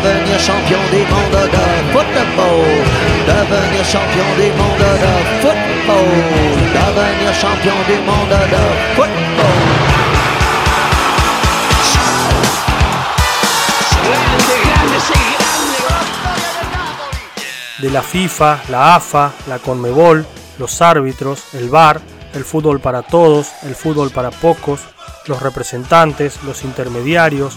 devenir champion du monde de football, devenir champion du monde de football, devenir champion du monde de football. de la FIFA, la AFA, la CONMEBOL, los árbitros, el VAR, el fútbol para todos, el fútbol para pocos, los representantes, los intermediarios,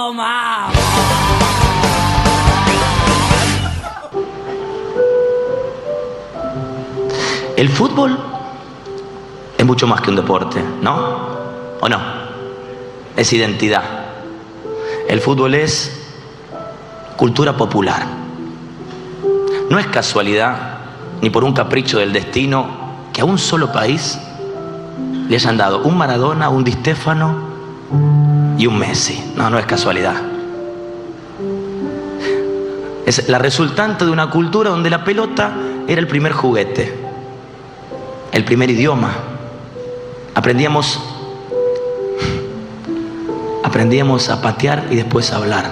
El fútbol es mucho más que un deporte, ¿no? ¿O no? Es identidad. El fútbol es cultura popular. No es casualidad ni por un capricho del destino que a un solo país le hayan dado un Maradona, un Di Stefano y un Messi. No, no es casualidad. Es la resultante de una cultura donde la pelota era el primer juguete, el primer idioma. Aprendíamos aprendíamos a patear y después a hablar.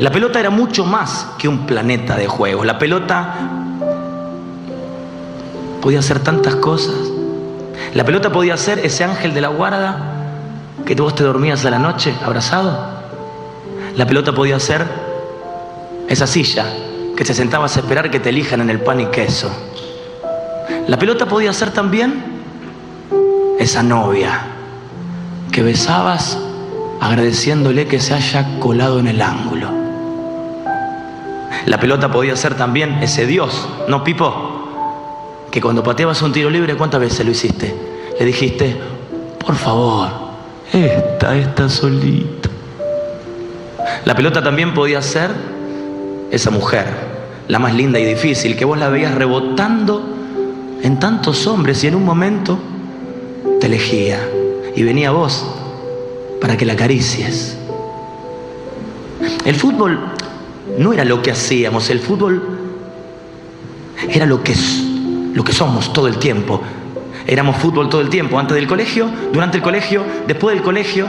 La pelota era mucho más que un planeta de juegos. La pelota podía hacer tantas cosas. La pelota podía ser ese ángel de la guarda que vos te dormías a la noche abrazado. La pelota podía ser esa silla que te sentabas a esperar que te elijan en el pan y queso. La pelota podía ser también esa novia que besabas agradeciéndole que se haya colado en el ángulo. La pelota podía ser también ese Dios, ¿no, Pipo? Que cuando pateabas un tiro libre, ¿cuántas veces lo hiciste? Le dijiste, por favor, esta está solita. La pelota también podía ser esa mujer, la más linda y difícil, que vos la veías rebotando en tantos hombres y en un momento te elegía y venía vos para que la acaricies. El fútbol no era lo que hacíamos, el fútbol era lo que, lo que somos todo el tiempo. Éramos fútbol todo el tiempo, antes del colegio, durante el colegio, después del colegio.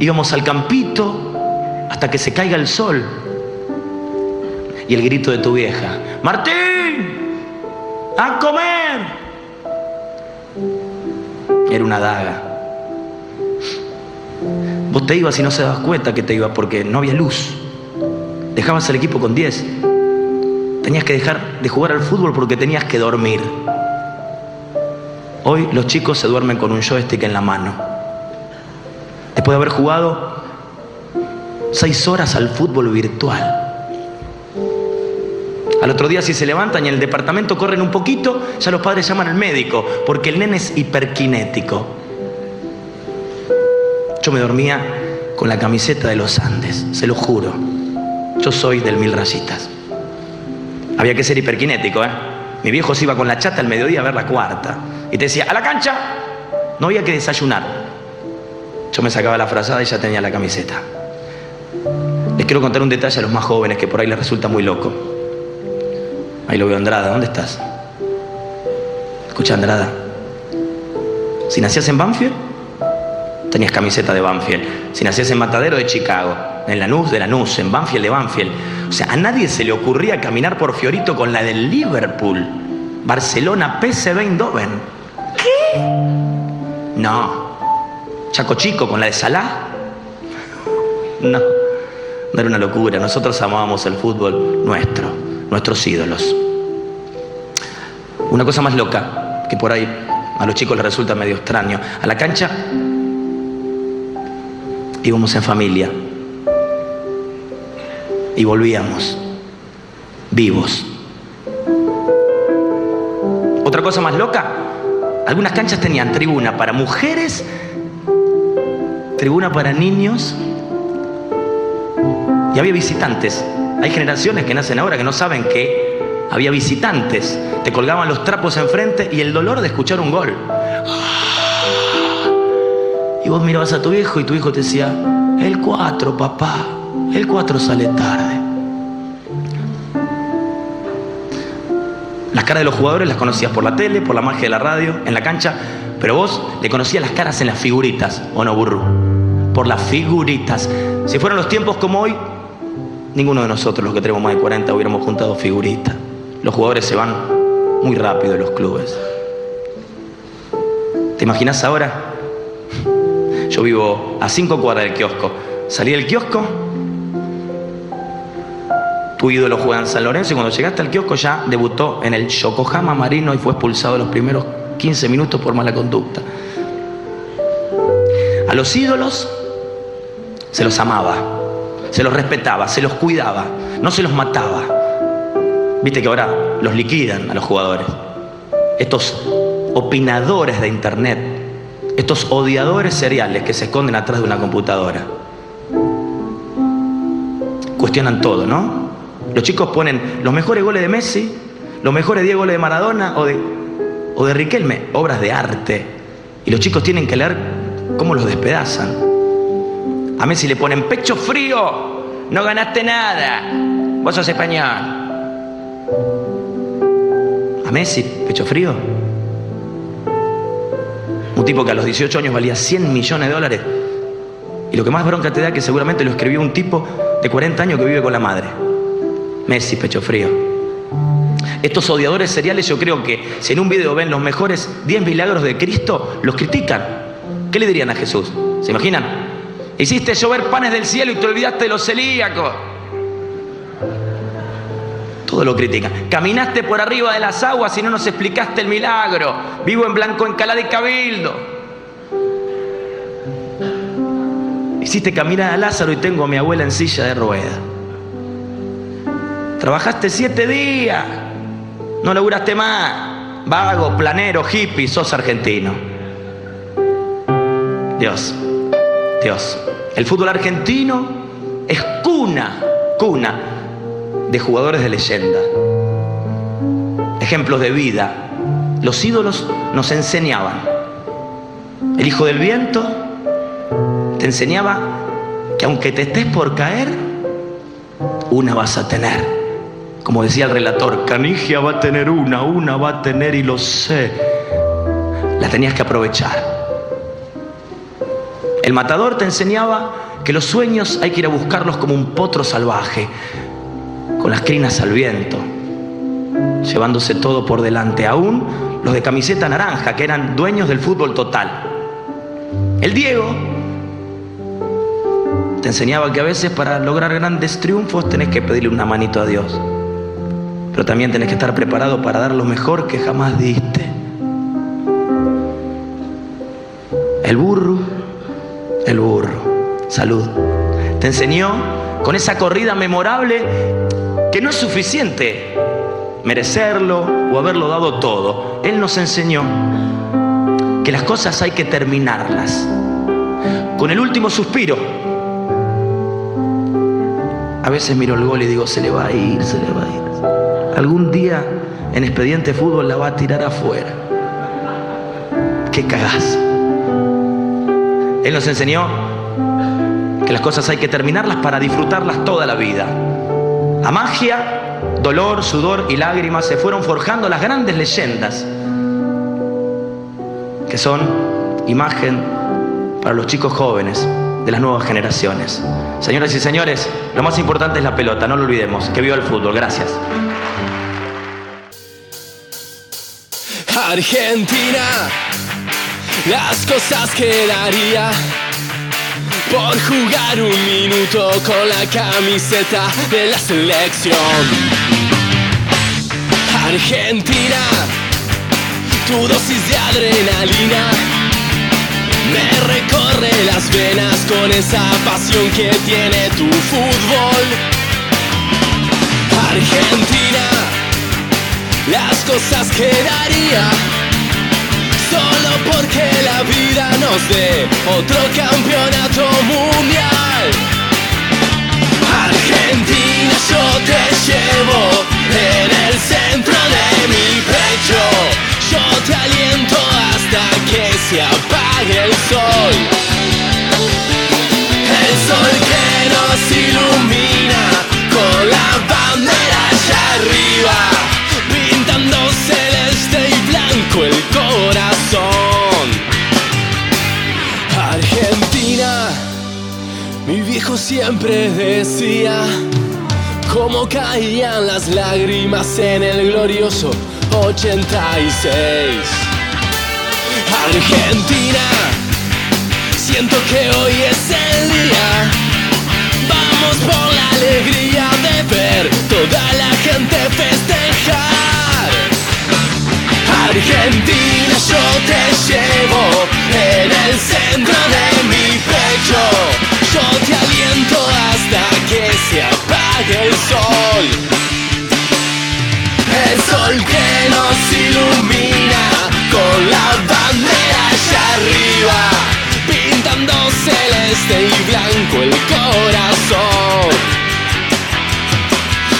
Íbamos al campito hasta que se caiga el sol. Y el grito de tu vieja, Martín, a comer. Era una daga. Vos te ibas y no se dabas cuenta que te ibas porque no había luz. Dejabas el equipo con 10. Tenías que dejar de jugar al fútbol porque tenías que dormir. Hoy los chicos se duermen con un joystick en la mano. Después de haber jugado seis horas al fútbol virtual. Al otro día si se levantan y en el departamento corren un poquito, ya los padres llaman al médico, porque el nene es hiperkinético. Yo me dormía con la camiseta de los Andes, se lo juro. Yo soy del Mil Rayitas. Había que ser hiperkinético, ¿eh? Mi viejo se iba con la chata al mediodía a ver la cuarta. Y te decía, a la cancha. No había que desayunar. Yo me sacaba la frazada y ya tenía la camiseta. Les quiero contar un detalle a los más jóvenes que por ahí les resulta muy loco. Ahí lo veo Andrada, ¿dónde estás? Escucha Andrada. Si nacías en Banfield, tenías camiseta de Banfield. Si nacías en Matadero de Chicago, en Lanús de Lanús, en Banfield de Banfield. O sea, a nadie se le ocurría caminar por Fiorito con la del Liverpool, Barcelona, PSV Eindhoven. ¿Qué? No. Chaco Chico con la de Salah. No. No era una locura. Nosotros amábamos el fútbol nuestro, nuestros ídolos. Una cosa más loca, que por ahí a los chicos les resulta medio extraño. A la cancha íbamos en familia y volvíamos vivos. Otra cosa más loca, algunas canchas tenían tribuna para mujeres, tribuna para niños y había visitantes. Hay generaciones que nacen ahora que no saben que había visitantes, te colgaban los trapos enfrente y el dolor de escuchar un gol. Y vos mirabas a tu hijo y tu hijo te decía, el 4, papá, el 4 sale tarde. Las caras de los jugadores las conocías por la tele, por la magia de la radio, en la cancha, pero vos le conocías las caras en las figuritas, ¿o no, burro? Por las figuritas. Si fueran los tiempos como hoy, ninguno de nosotros, los que tenemos más de 40, hubiéramos juntado figuritas. Los jugadores se van muy rápido de los clubes. ¿Te imaginas ahora? Yo vivo a cinco cuadras del kiosco. Salí del kiosco, tu ídolo juega en San Lorenzo y cuando llegaste al kiosco ya debutó en el Yokohama Marino y fue expulsado los primeros 15 minutos por mala conducta. A los ídolos se los amaba, se los respetaba, se los cuidaba, no se los mataba. Viste que ahora los liquidan a los jugadores. Estos opinadores de internet estos odiadores seriales que se esconden atrás de una computadora. Cuestionan todo, ¿no? Los chicos ponen los mejores goles de Messi, los mejores 10 goles de Maradona o de, o de Riquelme, obras de arte. Y los chicos tienen que leer cómo los despedazan. A Messi le ponen pecho frío, no ganaste nada, vos sos español. A Messi, pecho frío. Un tipo que a los 18 años valía 100 millones de dólares. Y lo que más bronca te da es que seguramente lo escribió un tipo de 40 años que vive con la madre. Messi, pecho frío. Estos odiadores seriales yo creo que si en un video ven los mejores 10 milagros de Cristo, los critican. ¿Qué le dirían a Jesús? ¿Se imaginan? Hiciste llover panes del cielo y te olvidaste de los celíacos. Todo lo critican. Caminaste por arriba de las aguas y no nos explicaste el milagro. Vivo en Blanco Encalada y Cabildo. Hiciste caminar a Lázaro y tengo a mi abuela en silla de rueda. Trabajaste siete días. No laburaste más. Vago, planero, hippie, sos argentino. Dios, Dios. El fútbol argentino es cuna, cuna de jugadores de leyenda, ejemplos de vida. Los ídolos nos enseñaban. El hijo del viento te enseñaba que aunque te estés por caer, una vas a tener. Como decía el relator, Canigia va a tener una, una va a tener y lo sé. La tenías que aprovechar. El matador te enseñaba que los sueños hay que ir a buscarlos como un potro salvaje, con las crinas al viento, llevándose todo por delante, aún los de camiseta naranja, que eran dueños del fútbol total. El Diego te enseñaba que a veces para lograr grandes triunfos tenés que pedirle una manito a Dios, pero también tenés que estar preparado para dar lo mejor que jamás diste. El burro, el burro, salud, te enseñó con esa corrida memorable que no es suficiente merecerlo o haberlo dado todo. Él nos enseñó que las cosas hay que terminarlas. Con el último suspiro. A veces miro el gol y digo, se le va a ir, se le va a ir. Algún día en expediente fútbol la va a tirar afuera. Qué cagás. Él nos enseñó que las cosas hay que terminarlas para disfrutarlas toda la vida. A magia, dolor, sudor y lágrimas se fueron forjando las grandes leyendas que son imagen para los chicos jóvenes de las nuevas generaciones. Señoras y señores, lo más importante es la pelota, no lo olvidemos. Que viva el fútbol, gracias. Argentina, las cosas que daría por jugar un minuto con la camiseta de la selección. Argentina, tu dosis de adrenalina me recorre las venas con esa pasión que tiene tu fútbol. Argentina, las cosas que daría solo porque la vida nos dé otro campeonato mundial. Argentina, yo te llevo en el centro de mi pecho. Yo te aliento hasta que se apague el sol. El sol que nos ilumina con la bandera allá arriba, pintándose viejo siempre decía cómo caían las lágrimas en el glorioso 86. Argentina, siento que hoy es el día. Vamos por la alegría de ver toda la gente festejar. Argentina, yo te llevo en el centro de mi pecho. Yo te aliento hasta que se apague el sol. El sol que nos ilumina con la bandera allá arriba, pintando celeste y blanco el corazón.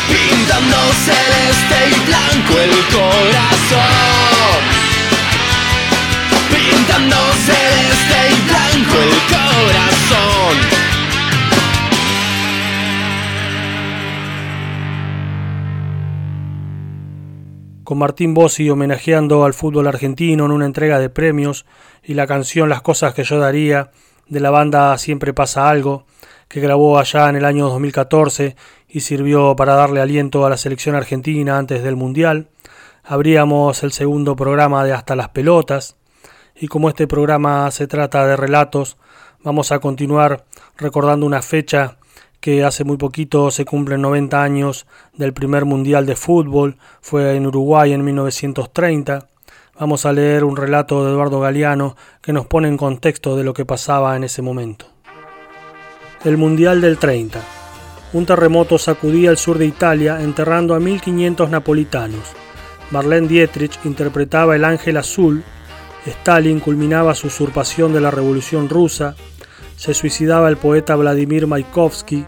Pintando celeste y blanco el corazón. Pintando celeste con Martín Bossi homenajeando al fútbol argentino en una entrega de premios y la canción Las cosas que yo daría de la banda Siempre pasa algo, que grabó allá en el año 2014 y sirvió para darle aliento a la selección argentina antes del Mundial. Abríamos el segundo programa de Hasta las Pelotas y como este programa se trata de relatos, vamos a continuar recordando una fecha que hace muy poquito se cumplen 90 años del primer Mundial de Fútbol, fue en Uruguay en 1930. Vamos a leer un relato de Eduardo Galeano que nos pone en contexto de lo que pasaba en ese momento. El Mundial del 30. Un terremoto sacudía el sur de Italia enterrando a 1500 napolitanos. Marlene Dietrich interpretaba el Ángel Azul, Stalin culminaba su usurpación de la Revolución Rusa, se suicidaba el poeta Vladimir Mayakovsky,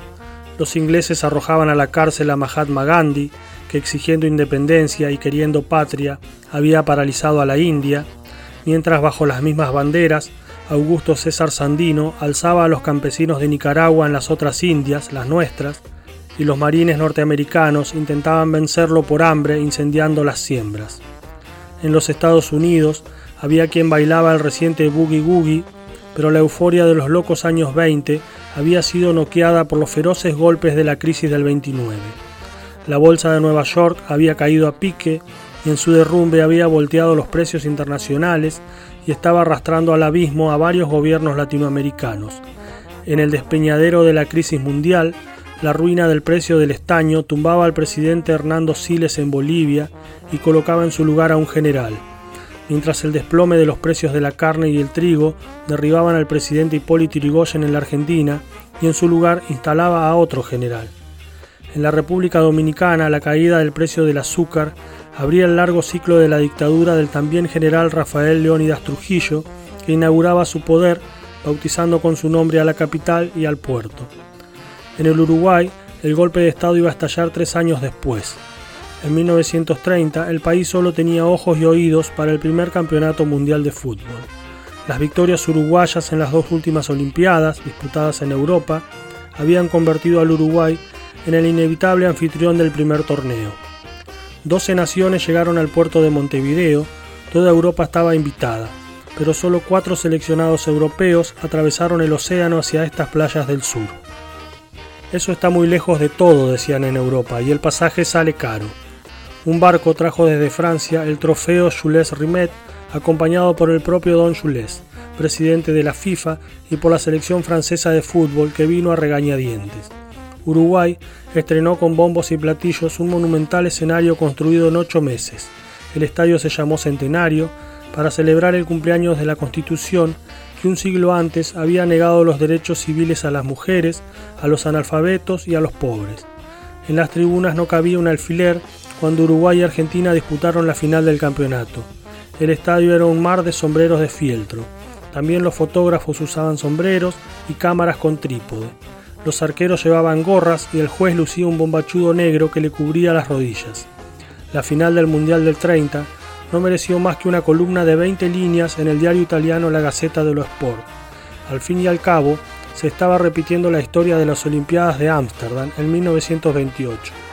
los ingleses arrojaban a la cárcel a Mahatma Gandhi, que exigiendo independencia y queriendo patria había paralizado a la India, mientras bajo las mismas banderas Augusto César Sandino alzaba a los campesinos de Nicaragua en las otras Indias, las nuestras, y los marines norteamericanos intentaban vencerlo por hambre incendiando las siembras. En los Estados Unidos había quien bailaba el reciente Boogie Woogie pero la euforia de los locos años 20 había sido noqueada por los feroces golpes de la crisis del 29. La bolsa de Nueva York había caído a pique y en su derrumbe había volteado los precios internacionales y estaba arrastrando al abismo a varios gobiernos latinoamericanos. En el despeñadero de la crisis mundial, la ruina del precio del estaño tumbaba al presidente Hernando Siles en Bolivia y colocaba en su lugar a un general mientras el desplome de los precios de la carne y el trigo derribaban al presidente Hipólito Yrigoyen en la Argentina y en su lugar instalaba a otro general. En la República Dominicana la caída del precio del azúcar abría el largo ciclo de la dictadura del también general Rafael Leónidas Trujillo, que inauguraba su poder bautizando con su nombre a la capital y al puerto. En el Uruguay, el golpe de Estado iba a estallar tres años después. En 1930 el país solo tenía ojos y oídos para el primer campeonato mundial de fútbol. Las victorias uruguayas en las dos últimas Olimpiadas, disputadas en Europa, habían convertido al Uruguay en el inevitable anfitrión del primer torneo. Doce naciones llegaron al puerto de Montevideo, toda Europa estaba invitada, pero solo cuatro seleccionados europeos atravesaron el océano hacia estas playas del sur. Eso está muy lejos de todo, decían en Europa, y el pasaje sale caro. Un barco trajo desde Francia el trofeo Jules Rimet, acompañado por el propio Don Jules, presidente de la FIFA, y por la selección francesa de fútbol que vino a regañadientes. Uruguay estrenó con bombos y platillos un monumental escenario construido en ocho meses. El estadio se llamó Centenario para celebrar el cumpleaños de la Constitución que un siglo antes había negado los derechos civiles a las mujeres, a los analfabetos y a los pobres. En las tribunas no cabía un alfiler cuando Uruguay y Argentina disputaron la final del campeonato. El estadio era un mar de sombreros de fieltro. También los fotógrafos usaban sombreros y cámaras con trípode. Los arqueros llevaban gorras y el juez lucía un bombachudo negro que le cubría las rodillas. La final del Mundial del 30 no mereció más que una columna de 20 líneas en el diario italiano La Gazzetta dello Sport. Al fin y al cabo, se estaba repitiendo la historia de las Olimpiadas de Ámsterdam en 1928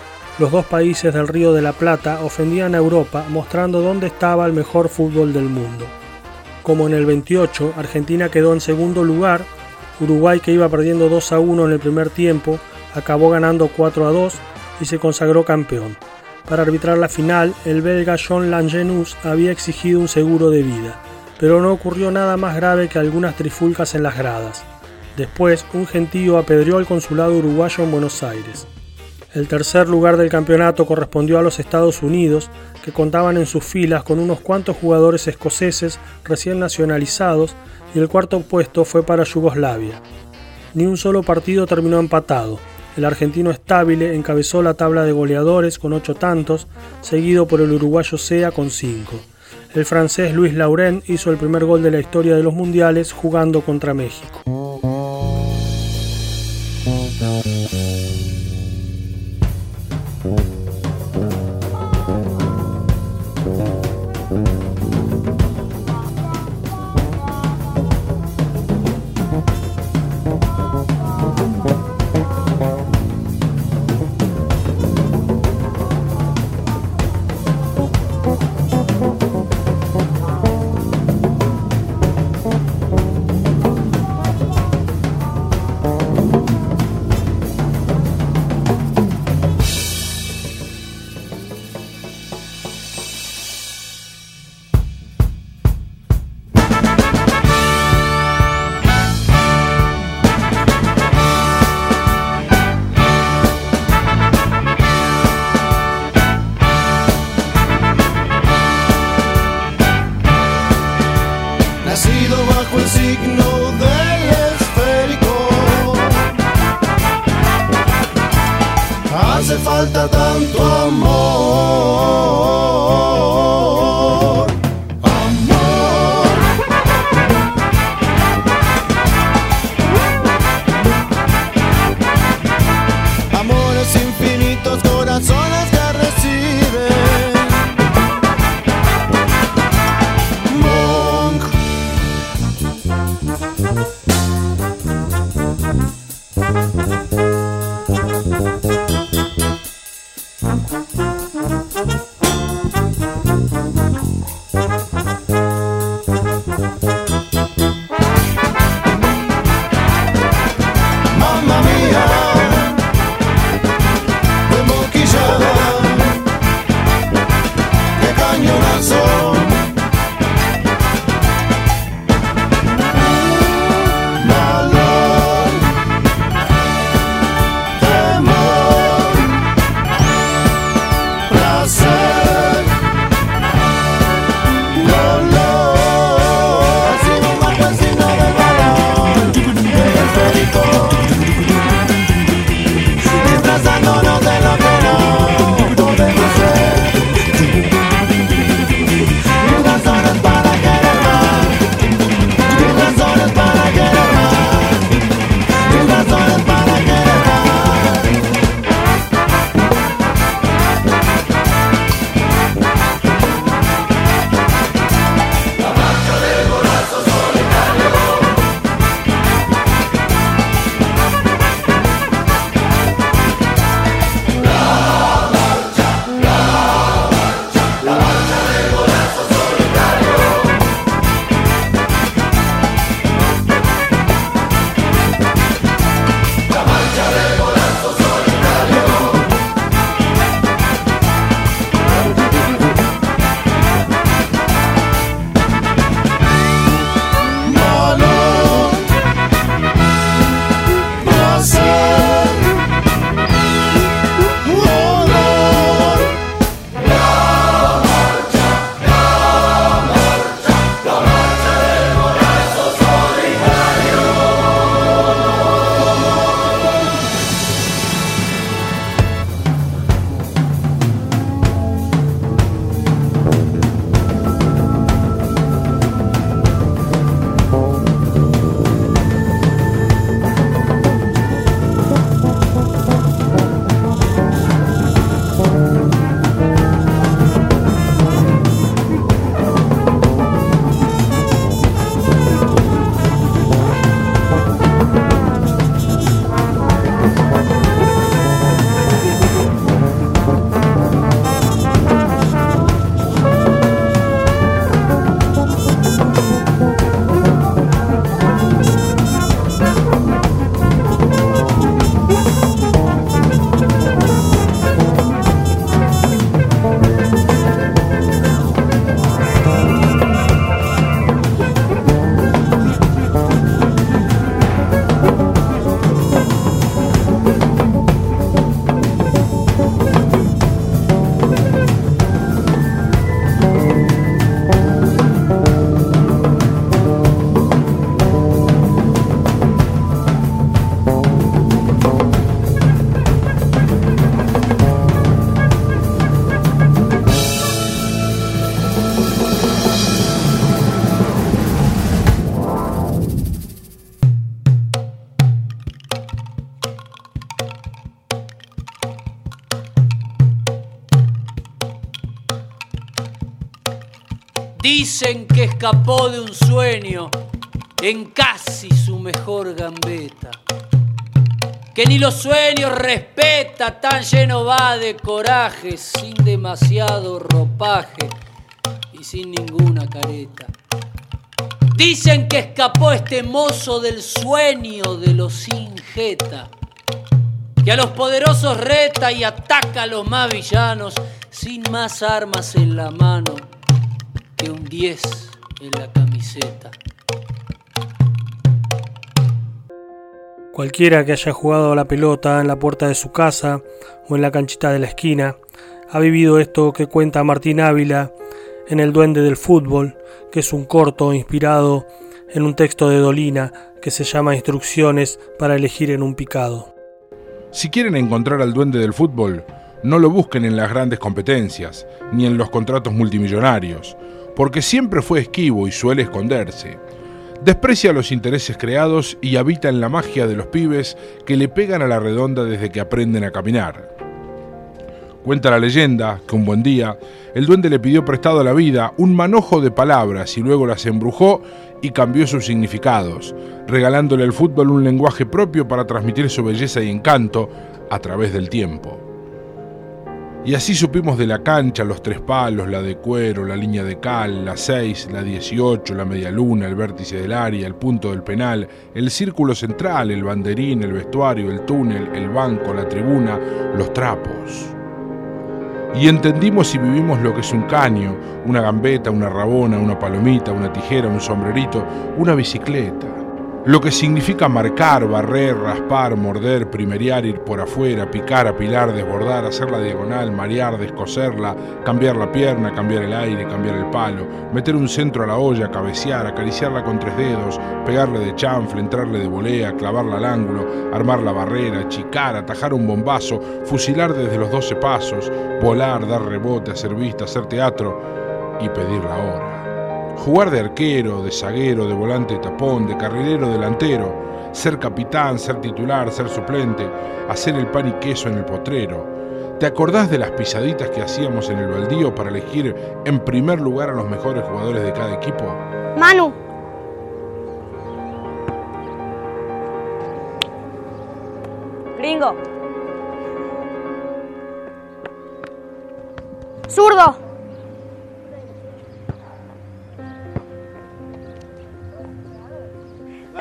los dos países del Río de la Plata ofendían a Europa mostrando dónde estaba el mejor fútbol del mundo. Como en el 28 Argentina quedó en segundo lugar, Uruguay, que iba perdiendo 2 a 1 en el primer tiempo, acabó ganando 4 a 2 y se consagró campeón. Para arbitrar la final, el belga Jean Langenus había exigido un seguro de vida, pero no ocurrió nada más grave que algunas trifulcas en las gradas. Después, un gentío apedreó al consulado uruguayo en Buenos Aires. El tercer lugar del campeonato correspondió a los Estados Unidos, que contaban en sus filas con unos cuantos jugadores escoceses recién nacionalizados, y el cuarto puesto fue para Yugoslavia. Ni un solo partido terminó empatado. El argentino Stabile encabezó la tabla de goleadores con ocho tantos, seguido por el uruguayo Sea con cinco. El francés Luis Laurent hizo el primer gol de la historia de los mundiales jugando contra México. tanto amor. Escapó de un sueño en casi su mejor gambeta. Que ni los sueños respeta, tan lleno va de coraje, sin demasiado ropaje y sin ninguna careta. Dicen que escapó este mozo del sueño de los sin jeta, que a los poderosos reta y ataca a los más villanos sin más armas en la mano que un 10 en la camiseta. Cualquiera que haya jugado a la pelota en la puerta de su casa o en la canchita de la esquina ha vivido esto que cuenta Martín Ávila en El Duende del Fútbol, que es un corto inspirado en un texto de Dolina que se llama Instrucciones para elegir en un picado. Si quieren encontrar al Duende del Fútbol, no lo busquen en las grandes competencias, ni en los contratos multimillonarios, porque siempre fue esquivo y suele esconderse. Desprecia los intereses creados y habita en la magia de los pibes que le pegan a la redonda desde que aprenden a caminar. Cuenta la leyenda que un buen día el duende le pidió prestado a la vida un manojo de palabras y luego las embrujó y cambió sus significados, regalándole al fútbol un lenguaje propio para transmitir su belleza y encanto a través del tiempo. Y así supimos de la cancha, los tres palos, la de cuero, la línea de cal, la 6, la 18, la media luna, el vértice del área, el punto del penal, el círculo central, el banderín, el vestuario, el túnel, el banco, la tribuna, los trapos. Y entendimos y vivimos lo que es un caño, una gambeta, una rabona, una palomita, una tijera, un sombrerito, una bicicleta. Lo que significa marcar, barrer, raspar, morder, primeriar, ir por afuera, picar, apilar, desbordar, hacer la diagonal, marear, descoserla, cambiar la pierna, cambiar el aire, cambiar el palo, meter un centro a la olla, cabecear, acariciarla con tres dedos, pegarle de chanfle, entrarle de volea, clavarla al ángulo, armar la barrera, chicar, atajar un bombazo, fusilar desde los doce pasos, volar, dar rebote, hacer vista, hacer teatro y pedir la hora. Jugar de arquero, de zaguero, de volante tapón, de carrilero delantero, ser capitán, ser titular, ser suplente, hacer el pan y queso en el potrero. ¿Te acordás de las pisaditas que hacíamos en el baldío para elegir en primer lugar a los mejores jugadores de cada equipo? Manu. Gringo. Zurdo.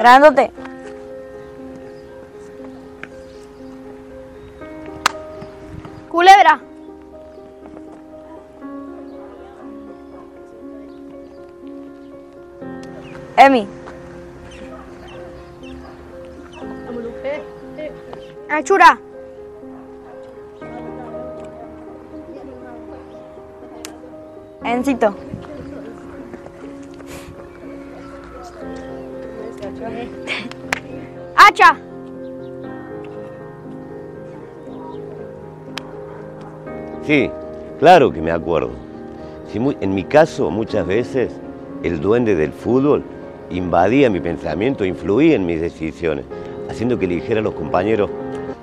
Grandote. Culebra. Emi. Achura. Encito. ¡Hacha! Sí, claro que me acuerdo. en mi caso, muchas veces, el duende del fútbol invadía mi pensamiento, influía en mis decisiones, haciendo que eligiera a los compañeros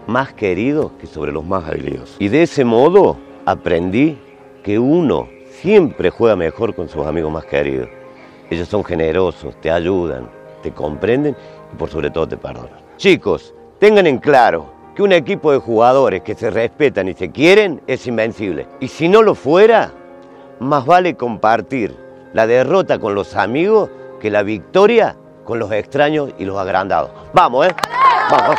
más queridos que sobre los más habilidosos. Y de ese modo aprendí que uno siempre juega mejor con sus amigos más queridos. Ellos son generosos, te ayudan, te comprenden y por sobre todo te perdonan. Chicos, tengan en claro que un equipo de jugadores que se respetan y se quieren es invencible. Y si no lo fuera, más vale compartir la derrota con los amigos que la victoria con los extraños y los agrandados. Vamos, ¿eh? Vamos.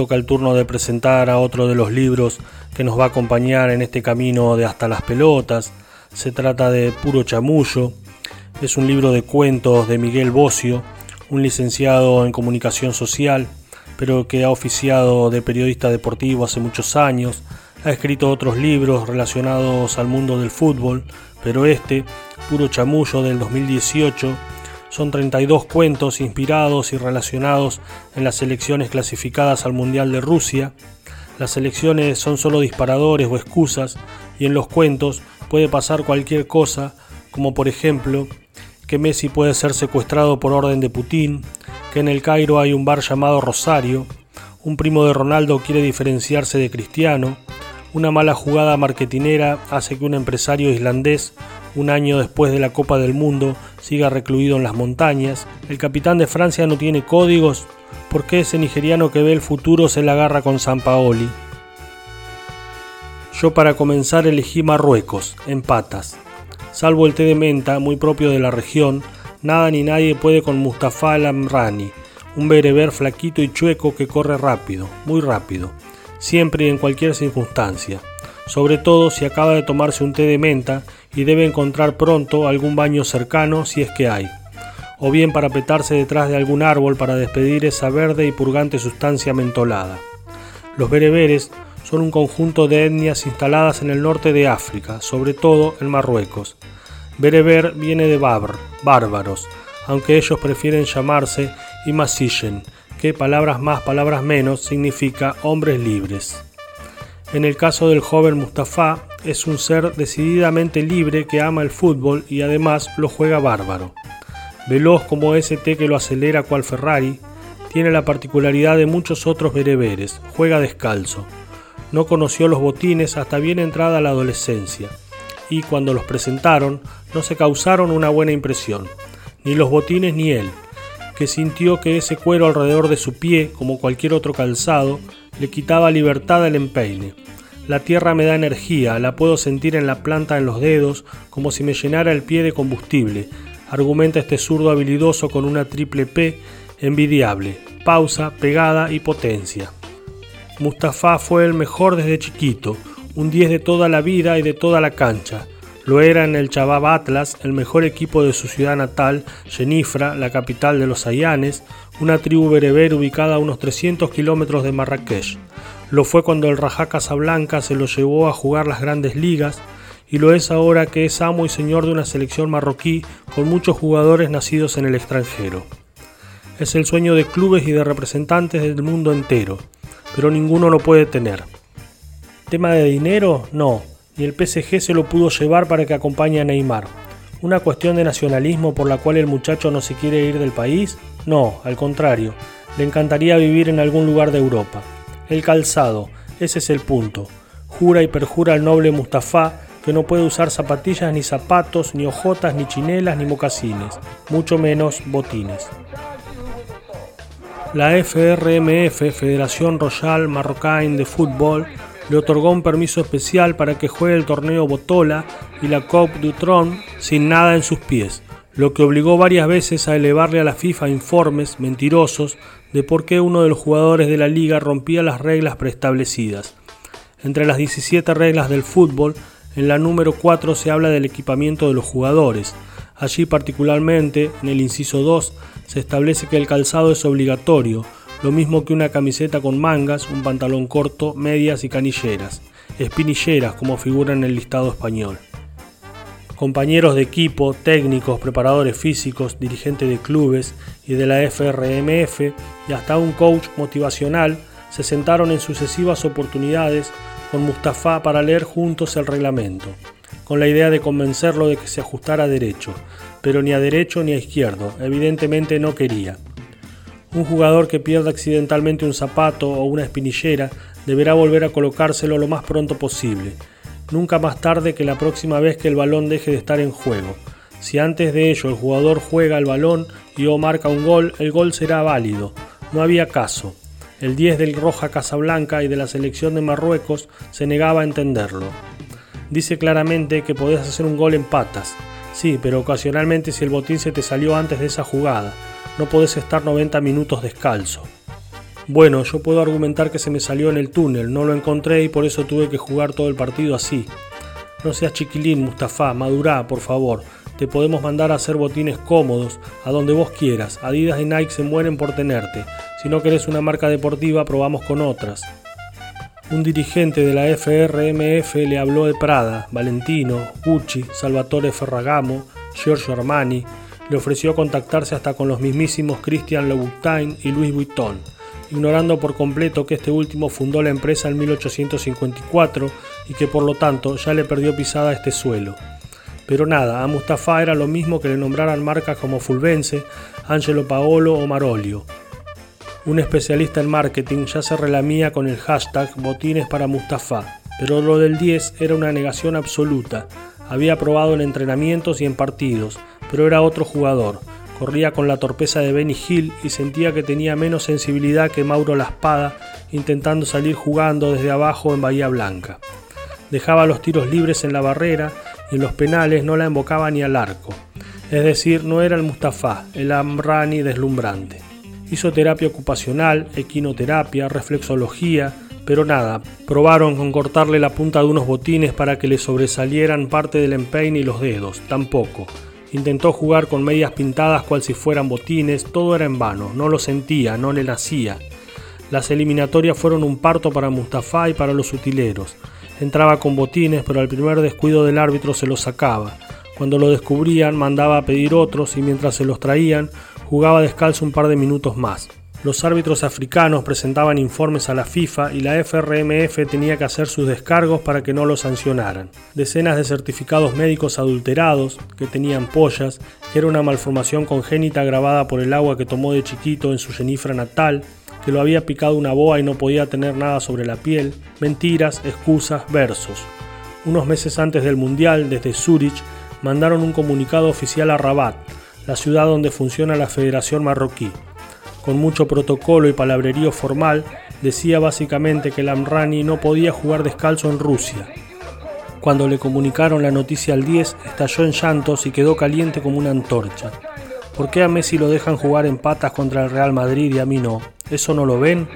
Toca el turno de presentar a otro de los libros que nos va a acompañar en este camino de hasta las pelotas. Se trata de Puro Chamullo. Es un libro de cuentos de Miguel Bocio, un licenciado en comunicación social, pero que ha oficiado de periodista deportivo hace muchos años. Ha escrito otros libros relacionados al mundo del fútbol, pero este, Puro Chamullo del 2018, son 32 cuentos inspirados y relacionados en las selecciones clasificadas al Mundial de Rusia. Las selecciones son solo disparadores o excusas y en los cuentos puede pasar cualquier cosa, como por ejemplo que Messi puede ser secuestrado por orden de Putin, que en el Cairo hay un bar llamado Rosario, un primo de Ronaldo quiere diferenciarse de Cristiano, una mala jugada marketinera hace que un empresario islandés, un año después de la Copa del Mundo, siga recluido en las montañas, el capitán de Francia no tiene códigos, ¿por qué ese nigeriano que ve el futuro se la agarra con San Paoli? Yo para comenzar elegí Marruecos, en patas. Salvo el té de menta, muy propio de la región, nada ni nadie puede con Mustafa al-Amrani, un bereber flaquito y chueco que corre rápido, muy rápido, siempre y en cualquier circunstancia, sobre todo si acaba de tomarse un té de menta y debe encontrar pronto algún baño cercano si es que hay, o bien para petarse detrás de algún árbol para despedir esa verde y purgante sustancia mentolada. Los bereberes son un conjunto de etnias instaladas en el norte de África, sobre todo en Marruecos. Bereber viene de babr, bárbaros, aunque ellos prefieren llamarse Imasishen, que palabras más, palabras menos significa hombres libres. En el caso del joven Mustafa, es un ser decididamente libre que ama el fútbol y además lo juega bárbaro. Veloz como té que lo acelera cual Ferrari, tiene la particularidad de muchos otros bereberes, juega descalzo. No conoció los botines hasta bien entrada la adolescencia, y cuando los presentaron no se causaron una buena impresión, ni los botines ni él, que sintió que ese cuero alrededor de su pie, como cualquier otro calzado, le quitaba libertad al empeine. La tierra me da energía, la puedo sentir en la planta en los dedos, como si me llenara el pie de combustible, argumenta este zurdo habilidoso con una triple P envidiable, pausa, pegada y potencia. Mustafa fue el mejor desde chiquito, un 10 de toda la vida y de toda la cancha. Lo era en el Chabab Atlas, el mejor equipo de su ciudad natal, Genifra, la capital de los Ayanes, una tribu bereber ubicada a unos 300 kilómetros de Marrakech. Lo fue cuando el Rajá Casablanca se lo llevó a jugar las grandes ligas y lo es ahora que es amo y señor de una selección marroquí con muchos jugadores nacidos en el extranjero. Es el sueño de clubes y de representantes del mundo entero, pero ninguno lo puede tener. ¿Tema de dinero? No, ni el PSG se lo pudo llevar para que acompañe a Neymar. ¿Una cuestión de nacionalismo por la cual el muchacho no se quiere ir del país? No, al contrario, le encantaría vivir en algún lugar de Europa. El calzado, ese es el punto. Jura y perjura el noble Mustafa que no puede usar zapatillas ni zapatos, ni hojotas, ni chinelas, ni mocasines, mucho menos botines. La FRMF, Federación Royal Marrocain de Fútbol, le otorgó un permiso especial para que juegue el torneo Botola y la Coupe du Trône sin nada en sus pies, lo que obligó varias veces a elevarle a la FIFA informes mentirosos de por qué uno de los jugadores de la liga rompía las reglas preestablecidas. Entre las 17 reglas del fútbol, en la número 4 se habla del equipamiento de los jugadores. Allí particularmente, en el inciso 2, se establece que el calzado es obligatorio, lo mismo que una camiseta con mangas, un pantalón corto, medias y canilleras, espinilleras como figura en el listado español. Compañeros de equipo, técnicos, preparadores físicos, dirigentes de clubes y de la FRMF y hasta un coach motivacional se sentaron en sucesivas oportunidades con Mustafa para leer juntos el reglamento, con la idea de convencerlo de que se ajustara a derecho, pero ni a derecho ni a izquierdo, evidentemente no quería. Un jugador que pierda accidentalmente un zapato o una espinillera deberá volver a colocárselo lo más pronto posible, nunca más tarde que la próxima vez que el balón deje de estar en juego. Si antes de ello el jugador juega el balón y o marca un gol, el gol será válido. No había caso. El 10 del Roja Casablanca y de la selección de Marruecos se negaba a entenderlo. Dice claramente que podés hacer un gol en patas. Sí, pero ocasionalmente si el botín se te salió antes de esa jugada, no podés estar 90 minutos descalzo. Bueno, yo puedo argumentar que se me salió en el túnel, no lo encontré y por eso tuve que jugar todo el partido así. No seas chiquilín, Mustafa, madurá, por favor. Te podemos mandar a hacer botines cómodos, a donde vos quieras. Adidas y Nike se mueren por tenerte. Si no querés una marca deportiva, probamos con otras. Un dirigente de la FRMF le habló de Prada, Valentino, Gucci, Salvatore Ferragamo, Giorgio Armani. Le ofreció contactarse hasta con los mismísimos Christian Louboutin y Louis Vuitton, ignorando por completo que este último fundó la empresa en 1854 y que por lo tanto ya le perdió pisada este suelo. Pero nada, a Mustafa era lo mismo que le nombraran marcas como Fulvense, Angelo Paolo o Marolio. Un especialista en marketing ya se relamía con el hashtag botines para Mustafa, pero lo del 10 era una negación absoluta. Había probado en entrenamientos y en partidos, pero era otro jugador. Corría con la torpeza de Benny Hill y sentía que tenía menos sensibilidad que Mauro La Espada intentando salir jugando desde abajo en Bahía Blanca. Dejaba los tiros libres en la barrera y en los penales no la embocaba ni al arco. Es decir, no era el Mustafa, el Amrani deslumbrante. Hizo terapia ocupacional, equinoterapia, reflexología, pero nada, probaron con cortarle la punta de unos botines para que le sobresalieran parte del empeine y los dedos, tampoco. Intentó jugar con medias pintadas cual si fueran botines, todo era en vano, no lo sentía, no le nacía. Las eliminatorias fueron un parto para Mustafa y para los utileros. Entraba con botines, pero al primer descuido del árbitro se los sacaba. Cuando lo descubrían, mandaba a pedir otros y mientras se los traían, jugaba descalzo un par de minutos más. Los árbitros africanos presentaban informes a la FIFA y la FRMF tenía que hacer sus descargos para que no lo sancionaran. Decenas de certificados médicos adulterados, que tenían pollas, que era una malformación congénita agravada por el agua que tomó de chiquito en su Jenifra natal, que lo había picado una boa y no podía tener nada sobre la piel, mentiras, excusas, versos. Unos meses antes del Mundial, desde Zurich, mandaron un comunicado oficial a Rabat, la ciudad donde funciona la Federación Marroquí. Con mucho protocolo y palabrerío formal, decía básicamente que el Amrani no podía jugar descalzo en Rusia. Cuando le comunicaron la noticia al 10, estalló en llantos y quedó caliente como una antorcha. ¿Por qué a Messi lo dejan jugar en patas contra el Real Madrid y a mí no? ¿Eso no lo ven?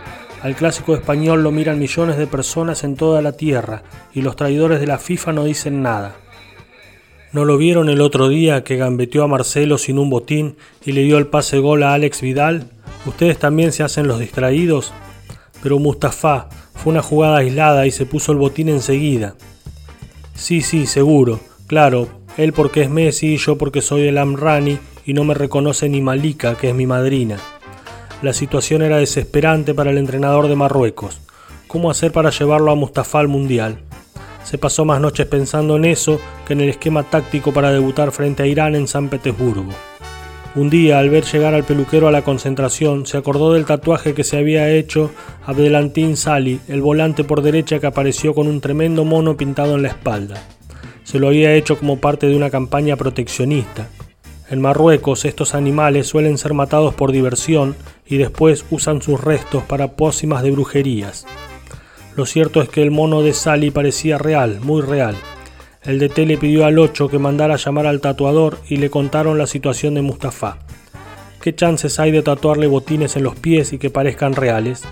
Al clásico español lo miran millones de personas en toda la tierra y los traidores de la FIFA no dicen nada. ¿No lo vieron el otro día que gambeteó a Marcelo sin un botín y le dio el pase gol a Alex Vidal? ¿Ustedes también se hacen los distraídos? Pero Mustafa fue una jugada aislada y se puso el botín enseguida. Sí, sí, seguro. Claro, él porque es Messi y yo porque soy el Amrani y no me reconoce ni Malika, que es mi madrina. La situación era desesperante para el entrenador de Marruecos. ¿Cómo hacer para llevarlo a Mustafa al Mundial? Se pasó más noches pensando en eso que en el esquema táctico para debutar frente a Irán en San Petersburgo. Un día, al ver llegar al peluquero a la concentración, se acordó del tatuaje que se había hecho Abdelantín Sali, el volante por derecha que apareció con un tremendo mono pintado en la espalda. Se lo había hecho como parte de una campaña proteccionista. En Marruecos estos animales suelen ser matados por diversión y después usan sus restos para pócimas de brujerías. Lo cierto es que el mono de Sally parecía real, muy real. El DT le pidió al 8 que mandara llamar al tatuador y le contaron la situación de Mustafa. ¿Qué chances hay de tatuarle botines en los pies y que parezcan reales?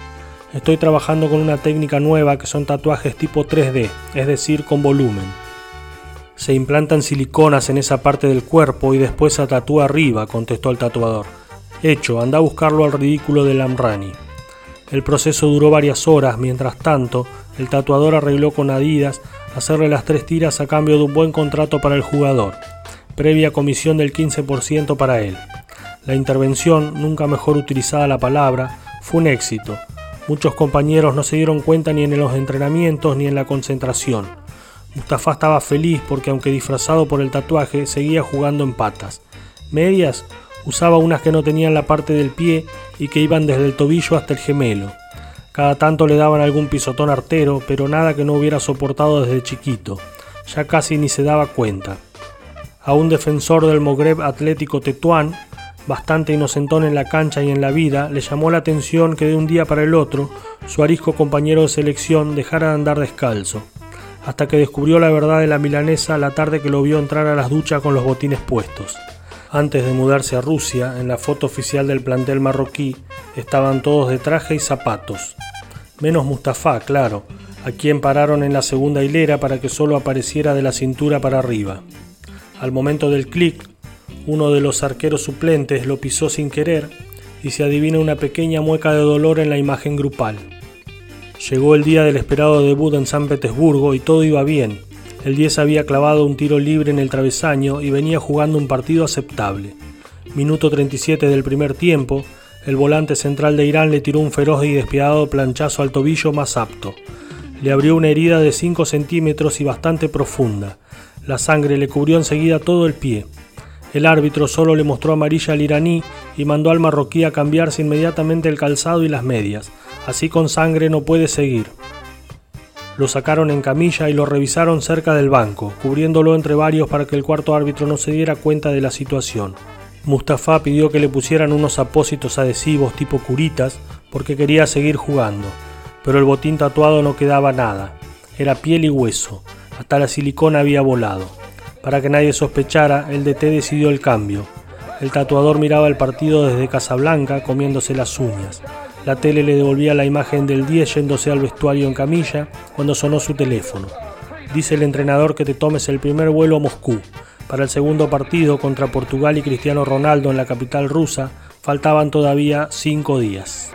Estoy trabajando con una técnica nueva que son tatuajes tipo 3D, es decir, con volumen. Se implantan siliconas en esa parte del cuerpo y después se tatúa arriba, contestó el tatuador. Hecho, anda a buscarlo al ridículo del Amrani. El proceso duró varias horas, mientras tanto, el tatuador arregló con Adidas hacerle las tres tiras a cambio de un buen contrato para el jugador, previa comisión del 15% para él. La intervención, nunca mejor utilizada la palabra, fue un éxito. Muchos compañeros no se dieron cuenta ni en los entrenamientos ni en la concentración. Mustafa estaba feliz porque aunque disfrazado por el tatuaje, seguía jugando en patas. Medias Usaba unas que no tenían la parte del pie y que iban desde el tobillo hasta el gemelo. Cada tanto le daban algún pisotón artero, pero nada que no hubiera soportado desde chiquito. Ya casi ni se daba cuenta. A un defensor del Mogreb Atlético Tetuán, bastante inocentón en la cancha y en la vida, le llamó la atención que de un día para el otro su arisco compañero de selección dejara de andar descalzo, hasta que descubrió la verdad de la milanesa la tarde que lo vio entrar a las duchas con los botines puestos. Antes de mudarse a Rusia, en la foto oficial del plantel marroquí estaban todos de traje y zapatos. Menos Mustafa, claro, a quien pararon en la segunda hilera para que solo apareciera de la cintura para arriba. Al momento del clic, uno de los arqueros suplentes lo pisó sin querer y se adivina una pequeña mueca de dolor en la imagen grupal. Llegó el día del esperado debut en San Petersburgo y todo iba bien, el 10 había clavado un tiro libre en el travesaño y venía jugando un partido aceptable. Minuto 37 del primer tiempo, el volante central de Irán le tiró un feroz y despiadado planchazo al tobillo más apto. Le abrió una herida de 5 centímetros y bastante profunda. La sangre le cubrió enseguida todo el pie. El árbitro solo le mostró amarilla al iraní y mandó al marroquí a cambiarse inmediatamente el calzado y las medias. Así con sangre no puede seguir. Lo sacaron en camilla y lo revisaron cerca del banco, cubriéndolo entre varios para que el cuarto árbitro no se diera cuenta de la situación. Mustafa pidió que le pusieran unos apósitos adhesivos tipo curitas porque quería seguir jugando, pero el botín tatuado no quedaba nada, era piel y hueso, hasta la silicona había volado. Para que nadie sospechara, el DT decidió el cambio. El tatuador miraba el partido desde Casablanca comiéndose las uñas. La tele le devolvía la imagen del 10 yéndose al vestuario en camilla cuando sonó su teléfono. Dice el entrenador que te tomes el primer vuelo a Moscú. Para el segundo partido contra Portugal y Cristiano Ronaldo en la capital rusa faltaban todavía cinco días.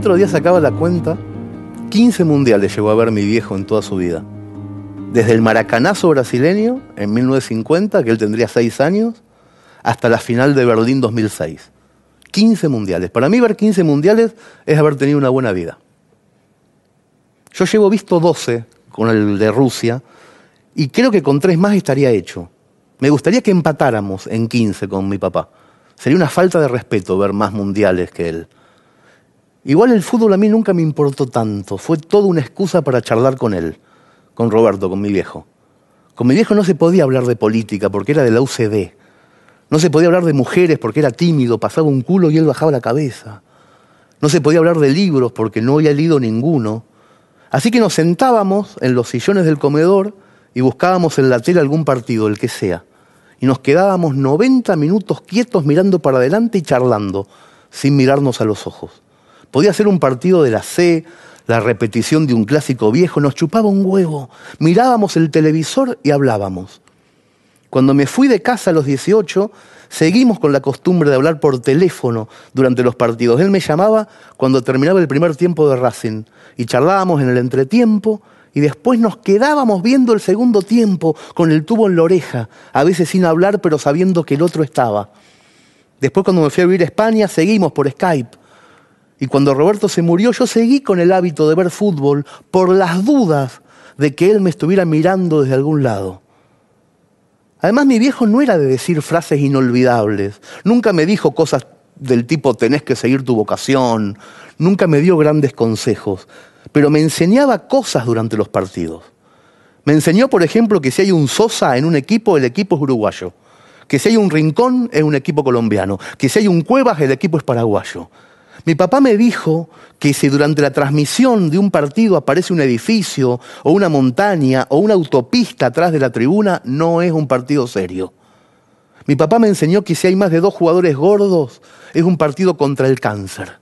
Otro día sacaba la cuenta, 15 mundiales llegó a ver mi viejo en toda su vida. Desde el maracanazo brasileño en 1950, que él tendría 6 años, hasta la final de Berlín 2006. 15 mundiales. Para mí ver 15 mundiales es haber tenido una buena vida. Yo llevo visto 12 con el de Rusia y creo que con tres más estaría hecho. Me gustaría que empatáramos en 15 con mi papá. Sería una falta de respeto ver más mundiales que él. Igual el fútbol a mí nunca me importó tanto, fue toda una excusa para charlar con él, con Roberto, con mi viejo. Con mi viejo no se podía hablar de política porque era de la UCD. No se podía hablar de mujeres porque era tímido, pasaba un culo y él bajaba la cabeza. No se podía hablar de libros porque no había leído ninguno. Así que nos sentábamos en los sillones del comedor y buscábamos en la tele algún partido, el que sea. Y nos quedábamos 90 minutos quietos mirando para adelante y charlando, sin mirarnos a los ojos. Podía ser un partido de la C, la repetición de un clásico viejo, nos chupaba un huevo, mirábamos el televisor y hablábamos. Cuando me fui de casa a los 18, seguimos con la costumbre de hablar por teléfono durante los partidos. Él me llamaba cuando terminaba el primer tiempo de Racing y charlábamos en el entretiempo y después nos quedábamos viendo el segundo tiempo con el tubo en la oreja, a veces sin hablar pero sabiendo que el otro estaba. Después cuando me fui a vivir a España seguimos por Skype y cuando Roberto se murió, yo seguí con el hábito de ver fútbol por las dudas de que él me estuviera mirando desde algún lado. Además, mi viejo no era de decir frases inolvidables. Nunca me dijo cosas del tipo tenés que seguir tu vocación. Nunca me dio grandes consejos. Pero me enseñaba cosas durante los partidos. Me enseñó, por ejemplo, que si hay un Sosa en un equipo, el equipo es uruguayo. Que si hay un Rincón, es un equipo colombiano. Que si hay un Cuevas, el equipo es paraguayo. Mi papá me dijo que si durante la transmisión de un partido aparece un edificio o una montaña o una autopista atrás de la tribuna, no es un partido serio. Mi papá me enseñó que si hay más de dos jugadores gordos, es un partido contra el cáncer.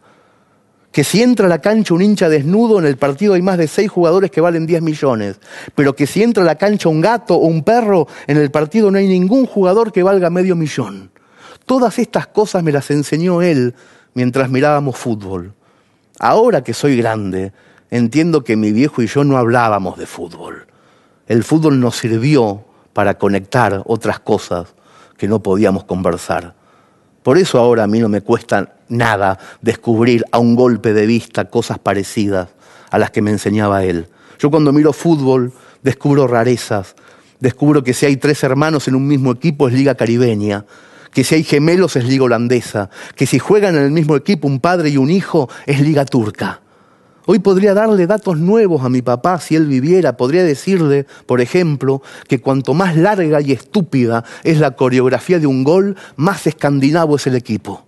Que si entra a la cancha un hincha desnudo, en el partido hay más de seis jugadores que valen 10 millones. Pero que si entra a la cancha un gato o un perro, en el partido no hay ningún jugador que valga medio millón. Todas estas cosas me las enseñó él mientras mirábamos fútbol. Ahora que soy grande, entiendo que mi viejo y yo no hablábamos de fútbol. El fútbol nos sirvió para conectar otras cosas que no podíamos conversar. Por eso ahora a mí no me cuesta nada descubrir a un golpe de vista cosas parecidas a las que me enseñaba él. Yo cuando miro fútbol descubro rarezas, descubro que si hay tres hermanos en un mismo equipo es liga caribeña, que si hay gemelos es liga holandesa, que si juegan en el mismo equipo un padre y un hijo es liga turca. Hoy podría darle datos nuevos a mi papá si él viviera. Podría decirle, por ejemplo, que cuanto más larga y estúpida es la coreografía de un gol, más escandinavo es el equipo.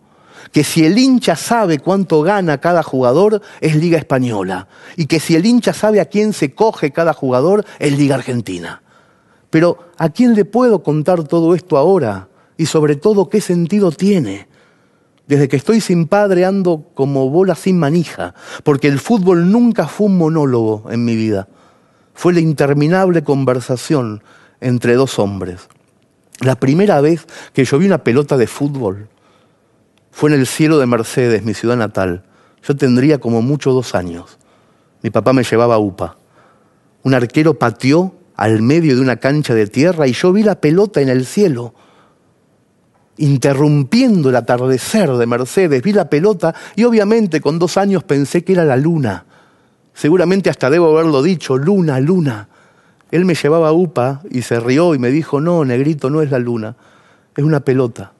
Que si el hincha sabe cuánto gana cada jugador, es liga española. Y que si el hincha sabe a quién se coge cada jugador, es liga argentina. Pero ¿a quién le puedo contar todo esto ahora? Y sobre todo qué sentido tiene. Desde que estoy sin padre ando como bola sin manija, porque el fútbol nunca fue un monólogo en mi vida. Fue la interminable conversación entre dos hombres. La primera vez que yo vi una pelota de fútbol fue en el cielo de Mercedes, mi ciudad natal. Yo tendría como mucho dos años. Mi papá me llevaba a UPA. Un arquero pateó al medio de una cancha de tierra y yo vi la pelota en el cielo interrumpiendo el atardecer de Mercedes, vi la pelota y obviamente con dos años pensé que era la luna. Seguramente hasta debo haberlo dicho, luna, luna. Él me llevaba UPA y se rió y me dijo, no, negrito, no es la luna, es una pelota.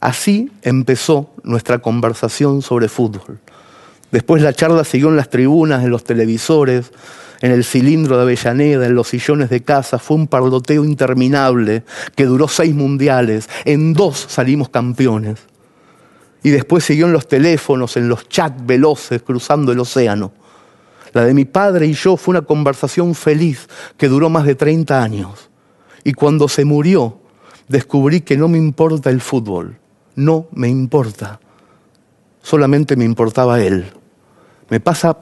Así empezó nuestra conversación sobre fútbol. Después la charla siguió en las tribunas, en los televisores, en el cilindro de Avellaneda, en los sillones de casa, fue un parloteo interminable que duró seis mundiales. En dos salimos campeones. Y después siguió en los teléfonos, en los chats veloces, cruzando el océano. La de mi padre y yo fue una conversación feliz que duró más de 30 años. Y cuando se murió, descubrí que no me importa el fútbol. No me importa. Solamente me importaba él. Me pasa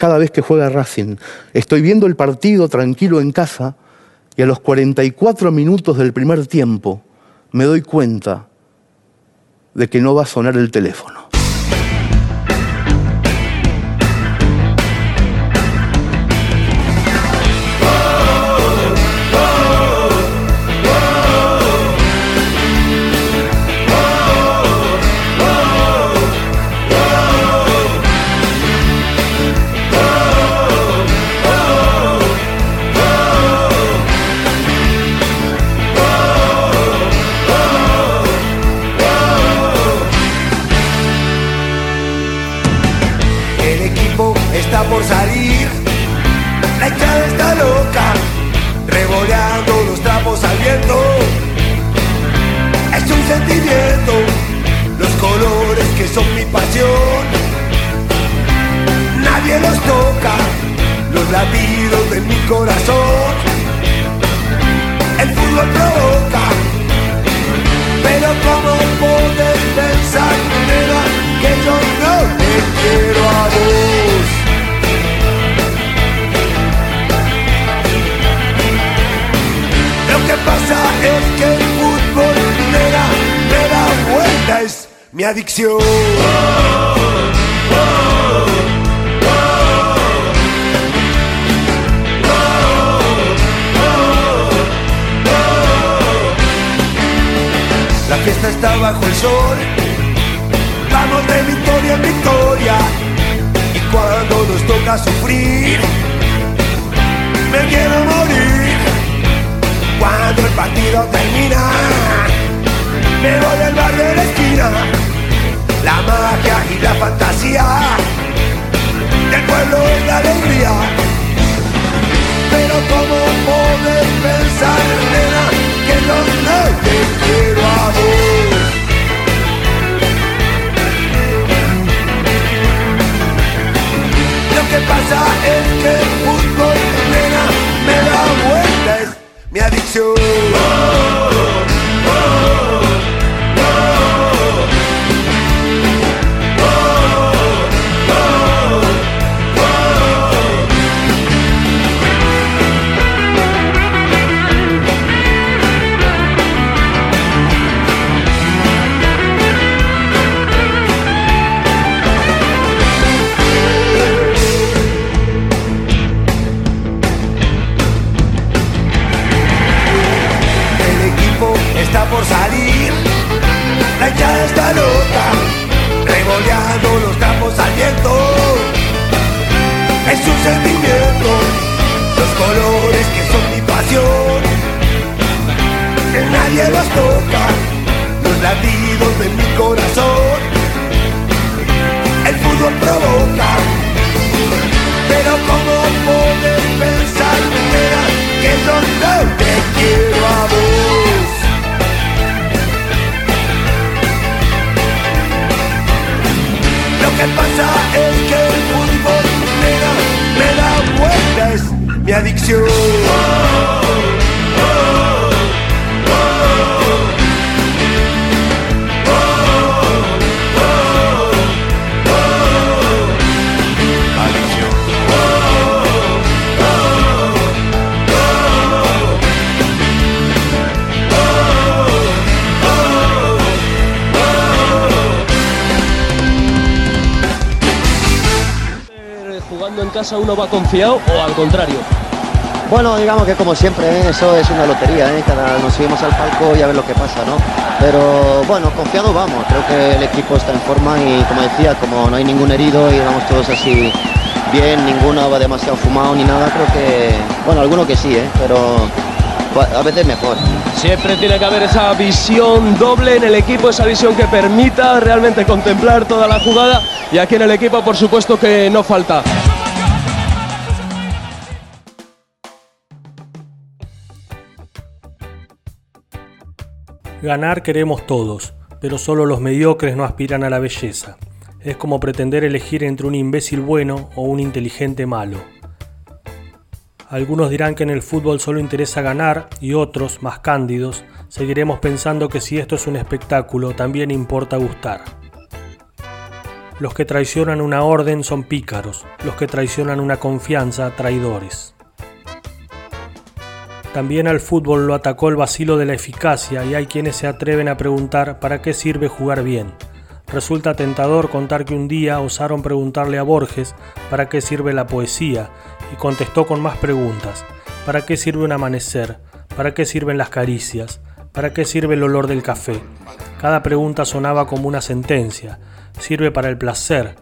cada vez que juega Racing. Estoy viendo el partido tranquilo en casa y a los 44 minutos del primer tiempo me doy cuenta de que no va a sonar el teléfono. Adicción. La fiesta está bajo el sol, vamos de victoria en victoria. Y cuando nos toca sufrir, me quiero morir. Cuando el partido termina, me voy al bar de la esquina. La magia y la fantasía del pueblo es la alegría. Pero cómo puedes pensar, nena, que no te quiero a vos. Lo que pasa es que el fútbol, nena, me da vuelta, es mi adicción. Va confiado o al contrario. Bueno, digamos que como siempre, ¿eh? eso es una lotería, ¿eh? cada nos subimos al palco y a ver lo que pasa, ¿no? Pero bueno, confiado vamos, creo que el equipo está en forma y como decía, como no hay ningún herido y vamos todos así bien, ninguno va demasiado fumado ni nada, creo que, bueno, alguno que sí, ¿eh? pero a veces mejor. Siempre tiene que haber esa visión doble en el equipo, esa visión que permita realmente contemplar toda la jugada y aquí en el equipo por supuesto que no falta. Ganar queremos todos, pero solo los mediocres no aspiran a la belleza. Es como pretender elegir entre un imbécil bueno o un inteligente malo. Algunos dirán que en el fútbol solo interesa ganar y otros, más cándidos, seguiremos pensando que si esto es un espectáculo también importa gustar. Los que traicionan una orden son pícaros, los que traicionan una confianza traidores. También al fútbol lo atacó el vacilo de la eficacia y hay quienes se atreven a preguntar para qué sirve jugar bien. Resulta tentador contar que un día osaron preguntarle a Borges para qué sirve la poesía y contestó con más preguntas. ¿Para qué sirve un amanecer? ¿Para qué sirven las caricias? ¿Para qué sirve el olor del café? Cada pregunta sonaba como una sentencia. Sirve para el placer.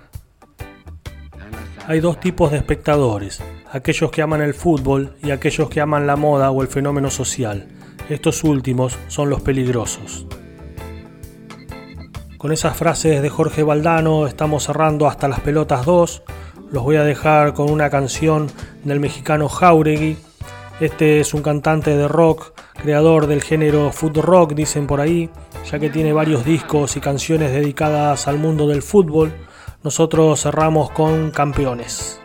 Hay dos tipos de espectadores, aquellos que aman el fútbol y aquellos que aman la moda o el fenómeno social. Estos últimos son los peligrosos. Con esas frases de Jorge Valdano estamos cerrando hasta las pelotas 2. Los voy a dejar con una canción del mexicano Jauregui. Este es un cantante de rock, creador del género food rock, dicen por ahí, ya que tiene varios discos y canciones dedicadas al mundo del fútbol. Nosotros cerramos con Campeones.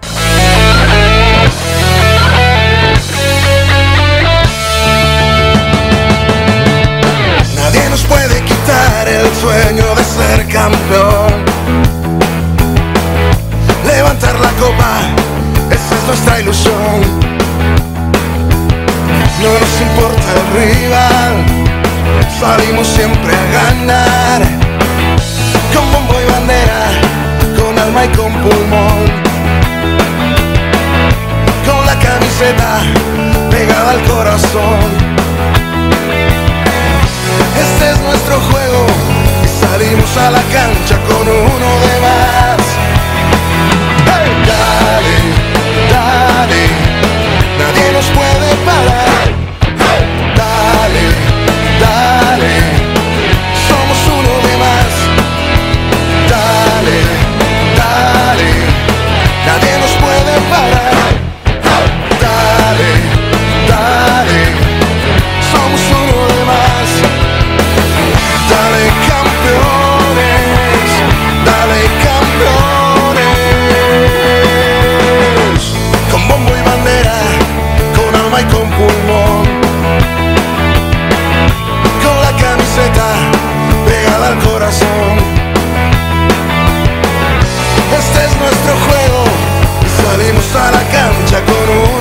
nos puede quitar el sueño de ser campeón. Levantar la copa, esa es nuestra ilusión. No nos importa el rival, salimos siempre a ganar. Con bombo y bandera, con alma y con pulmón. Con la camiseta pegada al corazón. Es nuestro juego y salimos a la cancha con uno de más. faccia con